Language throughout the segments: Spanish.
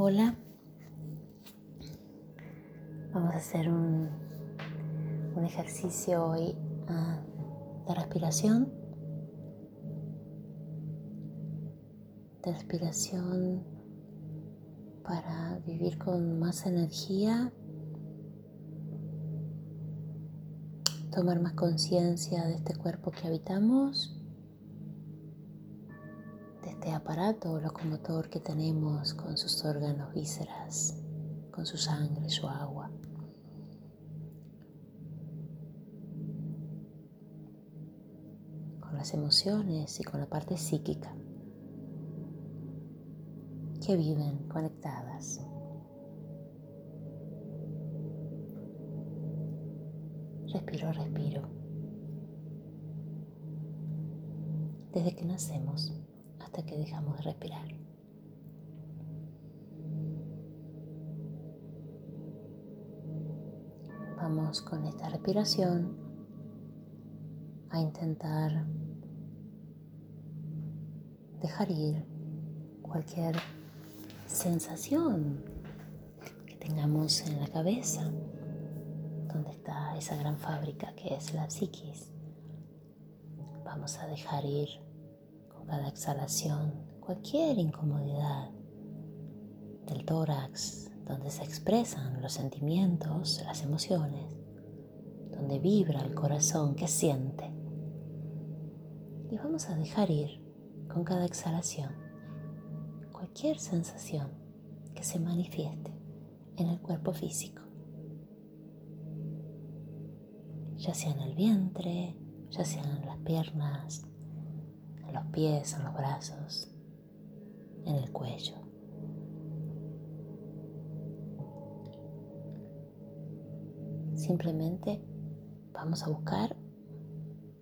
Hola. Vamos a hacer un, un ejercicio hoy uh, de respiración. De respiración para vivir con más energía, tomar más conciencia de este cuerpo que habitamos aparato locomotor que tenemos con sus órganos, vísceras, con su sangre, su agua. Con las emociones y con la parte psíquica que viven conectadas. Respiro, respiro. Desde que nacemos hasta que dejamos de respirar. Vamos con esta respiración a intentar dejar ir cualquier sensación que tengamos en la cabeza, donde está esa gran fábrica que es la psiquis. Vamos a dejar ir cada exhalación cualquier incomodidad del tórax, donde se expresan los sentimientos, las emociones, donde vibra el corazón que siente. Y vamos a dejar ir con cada exhalación cualquier sensación que se manifieste en el cuerpo físico, ya sea en el vientre, ya sea en las piernas, en los pies, en los brazos, en el cuello. Simplemente vamos a buscar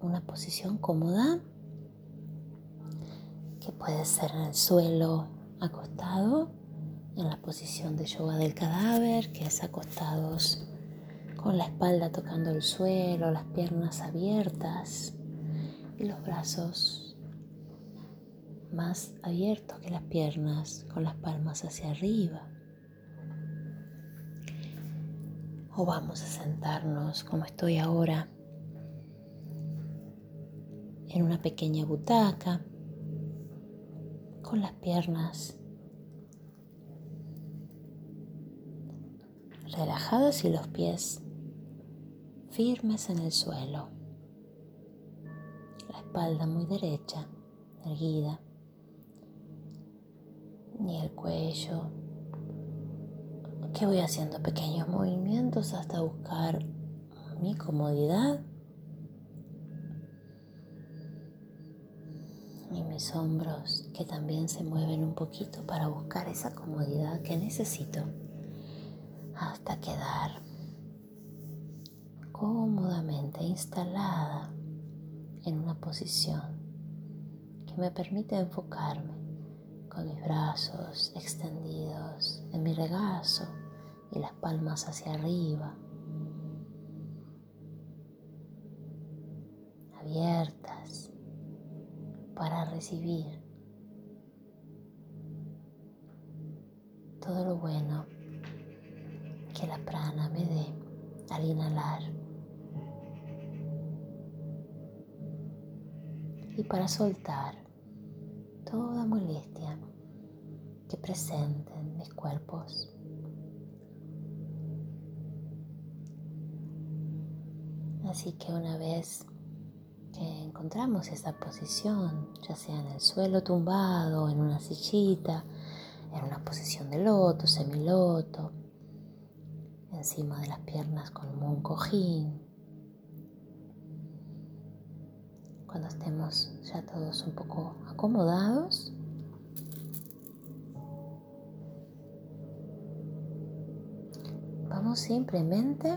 una posición cómoda que puede ser en el suelo acostado, en la posición de yoga del cadáver, que es acostados con la espalda tocando el suelo, las piernas abiertas y los brazos más abiertos que las piernas, con las palmas hacia arriba. O vamos a sentarnos como estoy ahora en una pequeña butaca, con las piernas relajadas y los pies firmes en el suelo. La espalda muy derecha, erguida ni el cuello, que voy haciendo pequeños movimientos hasta buscar mi comodidad. Y mis hombros que también se mueven un poquito para buscar esa comodidad que necesito hasta quedar cómodamente instalada en una posición que me permite enfocarme con mis brazos extendidos en mi regazo y las palmas hacia arriba, abiertas para recibir todo lo bueno que la prana me dé al inhalar. Y para soltar toda molestia que presenten mis cuerpos. Así que una vez que encontramos esa posición, ya sea en el suelo tumbado, en una sillita, en una posición de loto, semiloto, encima de las piernas como un cojín, cuando estemos ya todos un poco acomodados. Vamos simplemente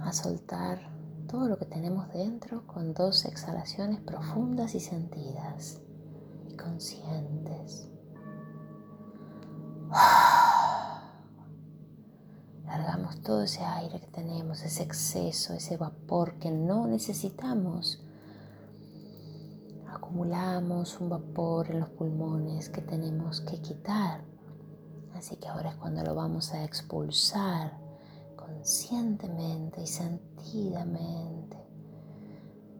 a soltar todo lo que tenemos dentro con dos exhalaciones profundas y sentidas y conscientes. Todo ese aire que tenemos, ese exceso, ese vapor que no necesitamos acumulamos un vapor en los pulmones que tenemos que quitar. Así que ahora es cuando lo vamos a expulsar conscientemente y sentidamente,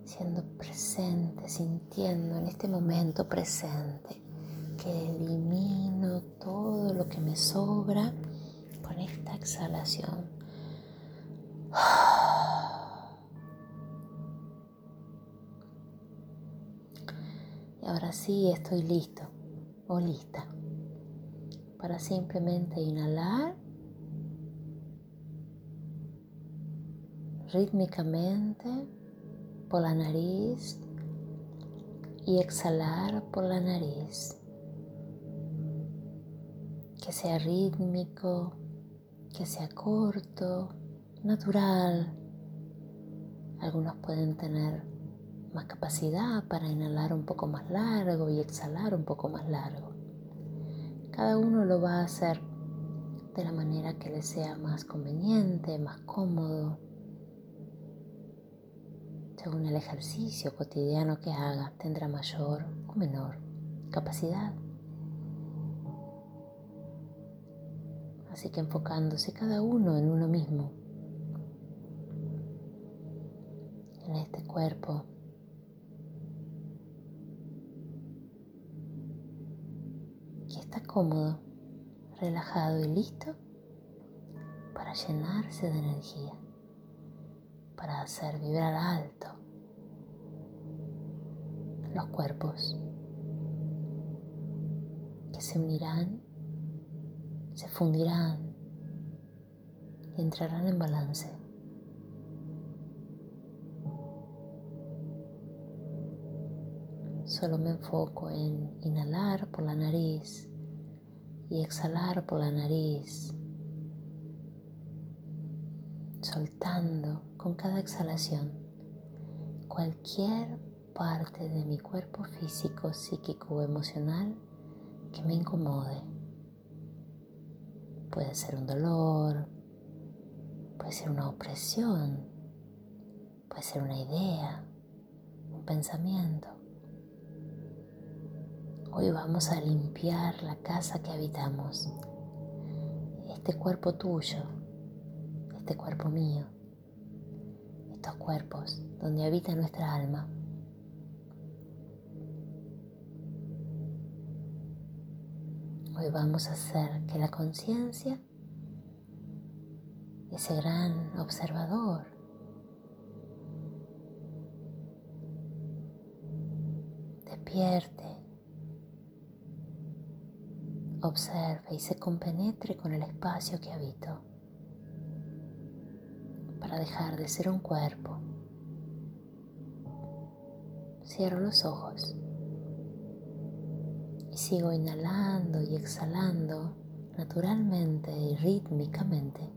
siendo presente, sintiendo en este momento presente que elimino todo lo que me sobra con esta exhalación. Y ahora sí estoy listo o lista para simplemente inhalar rítmicamente por la nariz y exhalar por la nariz. Que sea rítmico, que sea corto, natural. Algunos pueden tener más capacidad para inhalar un poco más largo y exhalar un poco más largo. Cada uno lo va a hacer de la manera que le sea más conveniente, más cómodo, según el ejercicio cotidiano que haga, tendrá mayor o menor capacidad. Así que enfocándose cada uno en uno mismo, en este cuerpo cómodo, relajado y listo para llenarse de energía, para hacer vibrar alto los cuerpos que se unirán, se fundirán y entrarán en balance. Solo me enfoco en inhalar por la nariz y exhalar por la nariz, soltando con cada exhalación cualquier parte de mi cuerpo físico, psíquico o emocional que me incomode. Puede ser un dolor, puede ser una opresión, puede ser una idea, un pensamiento. Hoy vamos a limpiar la casa que habitamos, este cuerpo tuyo, este cuerpo mío, estos cuerpos donde habita nuestra alma. Hoy vamos a hacer que la conciencia, ese gran observador, despierte observe y se compenetre con el espacio que habito para dejar de ser un cuerpo. Cierro los ojos y sigo inhalando y exhalando naturalmente y rítmicamente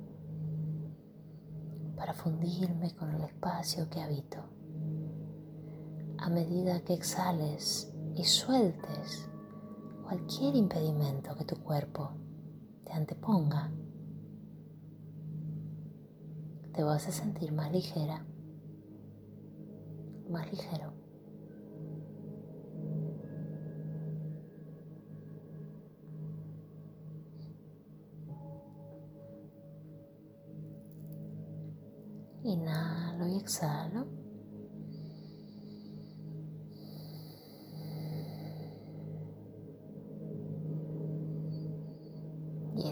para fundirme con el espacio que habito. A medida que exhales y sueltes cualquier impedimento que tu cuerpo te anteponga, te vas a sentir más ligera, más ligero. Inhalo y exhalo.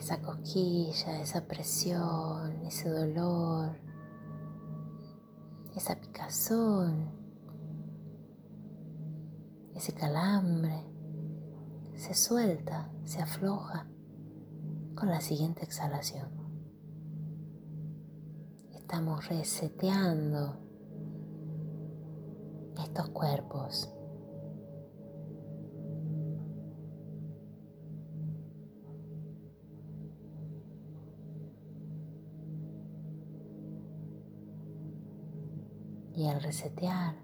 Esa cosquilla, esa presión, ese dolor, esa picazón, ese calambre, se suelta, se afloja con la siguiente exhalación. Estamos reseteando estos cuerpos y al resetear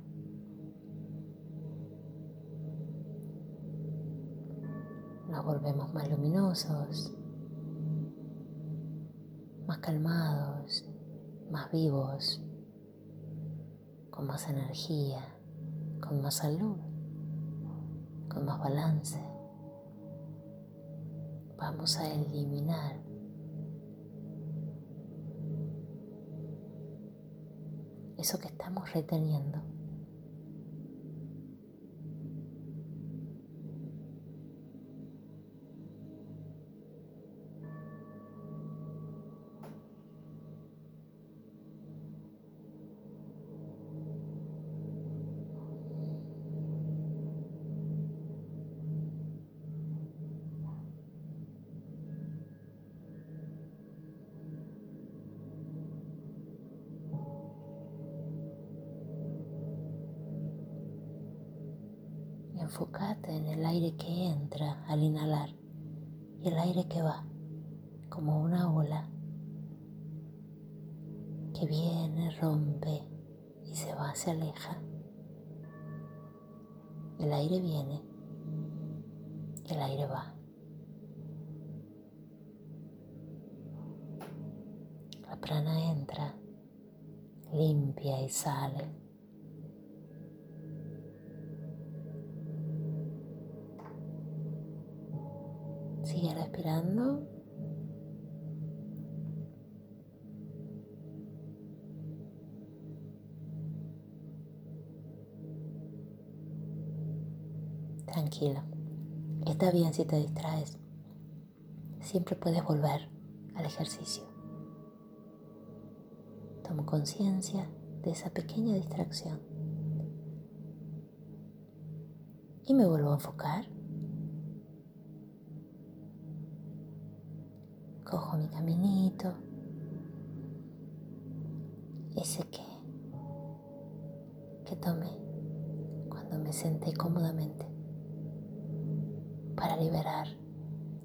nos volvemos más luminosos, más calmados, más vivos, con más energía, con más salud. con más balance. Vamos a eliminar eso que estamos reteniendo. Al inhalar y el aire que va como una ola que viene, rompe y se va, se aleja. El aire viene el aire va. La prana entra, limpia y sale. Sigue respirando. Tranquilo. Está bien si te distraes. Siempre puedes volver al ejercicio. Tomo conciencia de esa pequeña distracción. Y me vuelvo a enfocar. Cojo mi caminito, ese que, que tomé cuando me senté cómodamente para liberar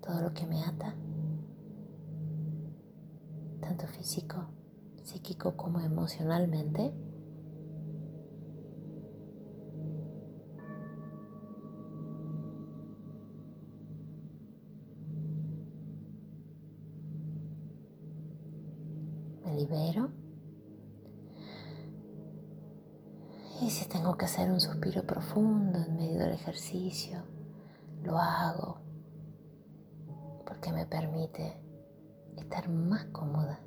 todo lo que me ata, tanto físico, psíquico como emocionalmente. Hacer un suspiro profundo en medio del ejercicio, lo hago porque me permite estar más cómoda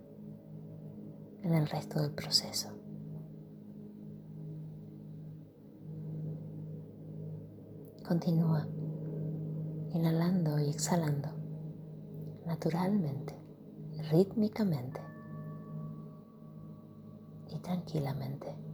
en el resto del proceso. Continúa inhalando y exhalando naturalmente, rítmicamente tranquilamente.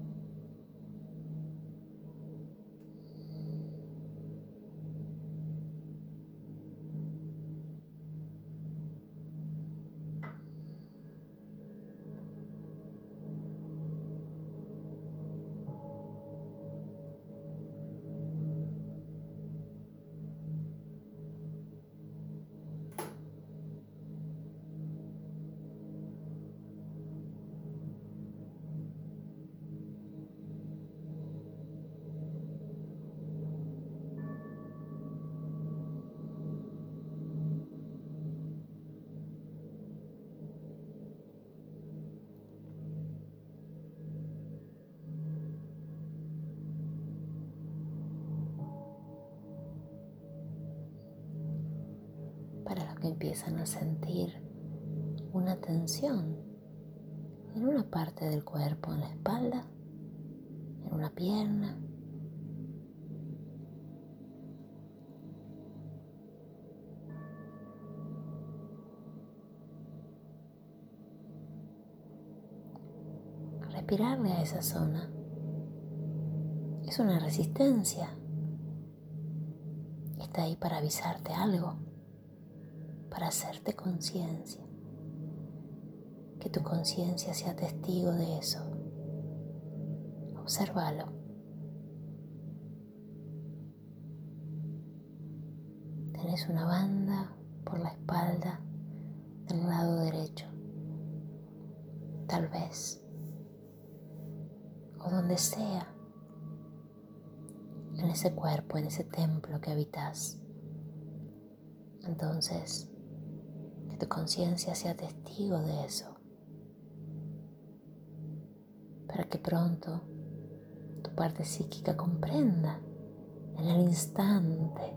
Empiezan a sentir una tensión en una parte del cuerpo, en la espalda, en una pierna. Respirarle a esa zona es una resistencia. Está ahí para avisarte algo para hacerte conciencia, que tu conciencia sea testigo de eso. Obsérvalo. Tenés una banda por la espalda del lado derecho, tal vez, o donde sea, en ese cuerpo, en ese templo que habitas. Entonces, tu conciencia sea testigo de eso, para que pronto tu parte psíquica comprenda en el instante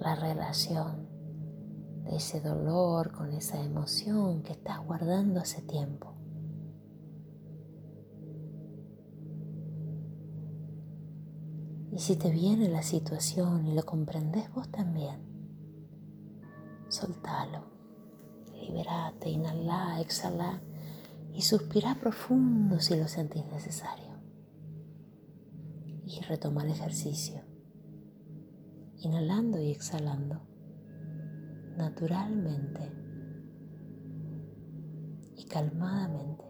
la relación de ese dolor con esa emoción que estás guardando hace tiempo. Y si te viene la situación y lo comprendes vos también, soltalo, liberate, inhala, exhala y suspira profundo si lo sentís necesario. Y retoma el ejercicio, inhalando y exhalando, naturalmente y calmadamente.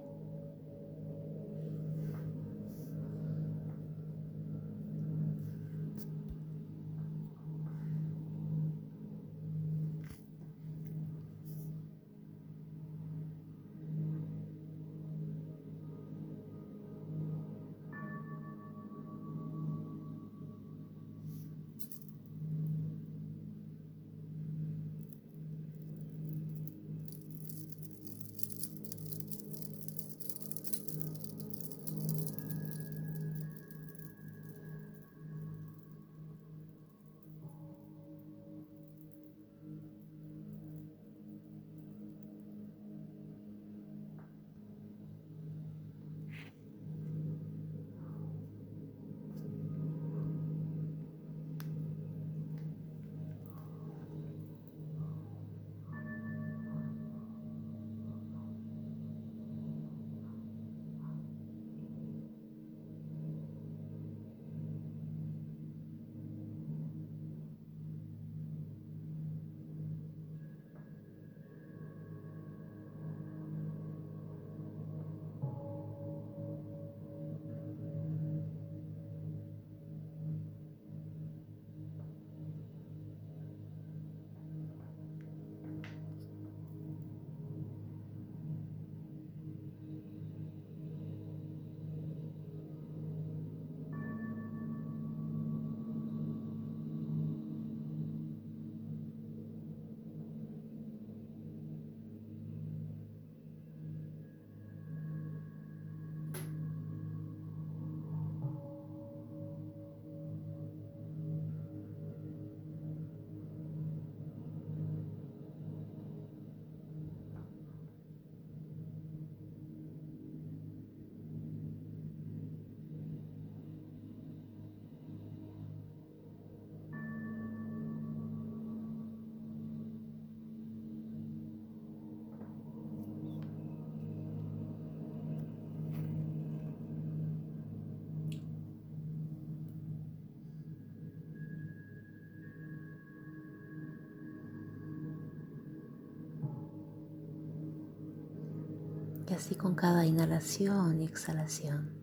Así con cada inhalación y exhalación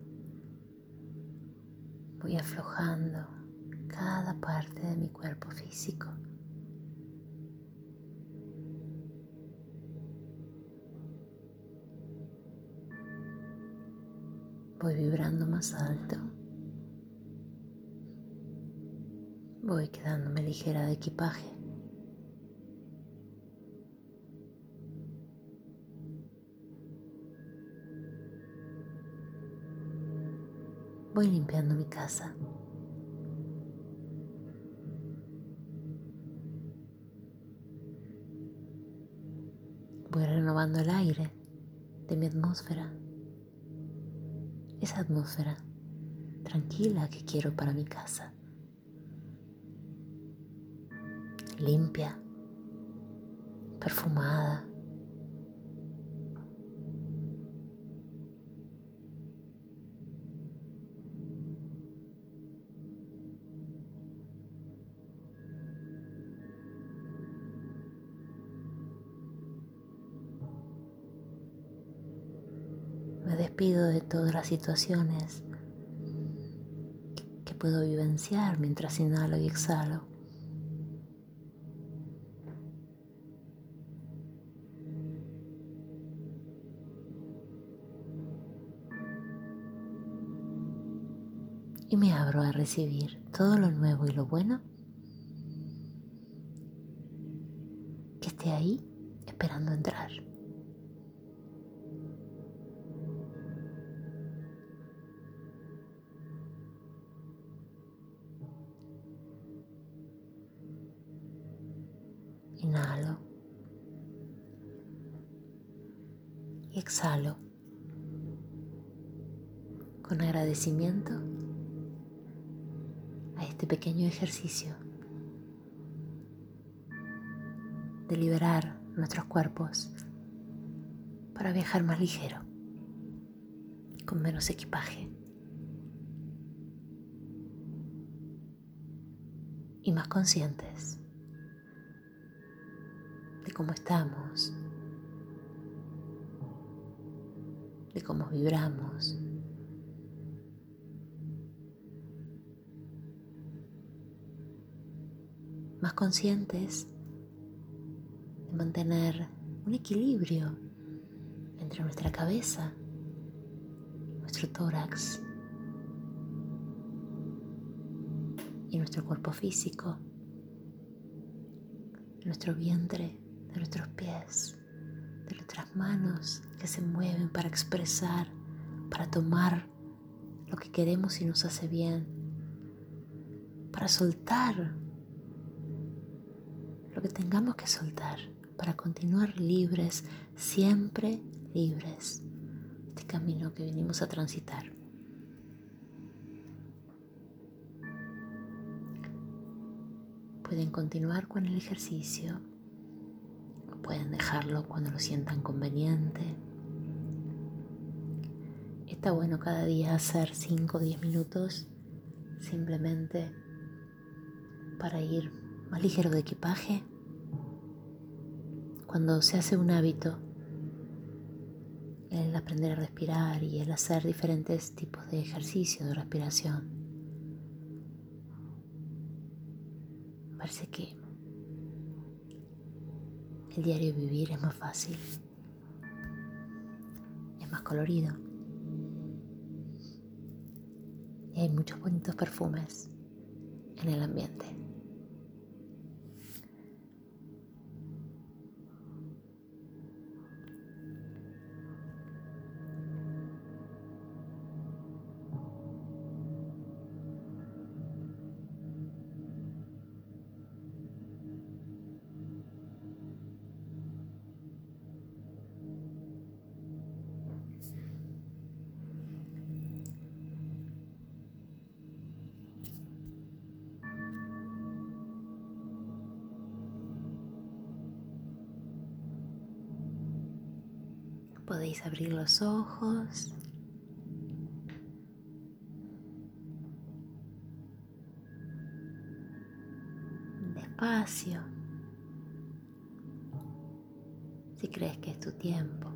voy aflojando cada parte de mi cuerpo físico. Voy vibrando más alto. Voy quedándome ligera de equipaje. Voy limpiando mi casa. Voy renovando el aire de mi atmósfera. Esa atmósfera tranquila que quiero para mi casa. Limpia, perfumada. Despido de todas las situaciones que puedo vivenciar mientras inhalo y exhalo. Y me abro a recibir todo lo nuevo y lo bueno que esté ahí esperando entrar. Inhalo. Y exhalo con agradecimiento a este pequeño ejercicio de liberar nuestros cuerpos para viajar más ligero, con menos equipaje y más conscientes cómo estamos, de cómo vibramos. Más conscientes de mantener un equilibrio entre nuestra cabeza, nuestro tórax y nuestro cuerpo físico, nuestro vientre, de nuestros pies, de nuestras manos que se mueven para expresar, para tomar lo que queremos y nos hace bien, para soltar lo que tengamos que soltar, para continuar libres, siempre libres, este camino que venimos a transitar. Pueden continuar con el ejercicio pueden dejarlo cuando lo sientan conveniente. Está bueno cada día hacer 5 o 10 minutos simplemente para ir más ligero de equipaje. Cuando se hace un hábito, el aprender a respirar y el hacer diferentes tipos de ejercicios de respiración. Parece que el diario vivir es más fácil, es más colorido y hay muchos bonitos perfumes en el ambiente. Abrir los ojos. Despacio. Si crees que es tu tiempo.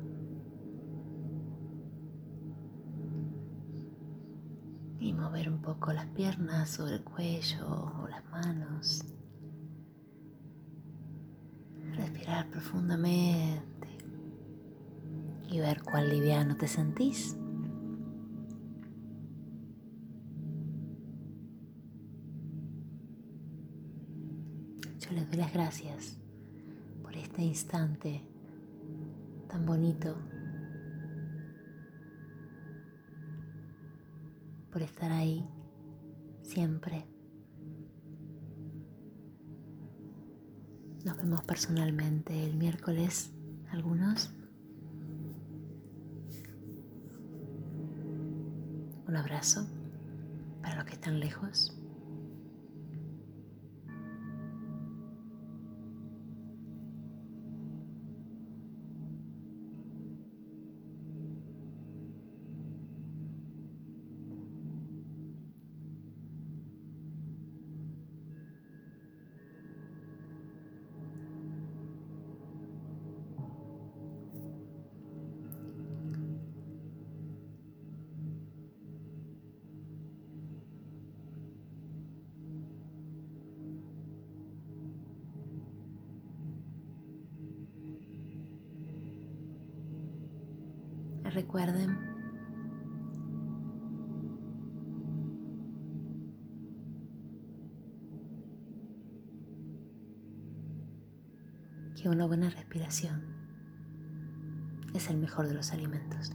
Y mover un poco las piernas sobre el cuello o las manos. Respirar profundamente cuál liviano te sentís. Yo les doy las gracias por este instante tan bonito, por estar ahí siempre. Nos vemos personalmente el miércoles, algunos. Un abrazo para los que están lejos. Recuerden que una buena respiración es el mejor de los alimentos.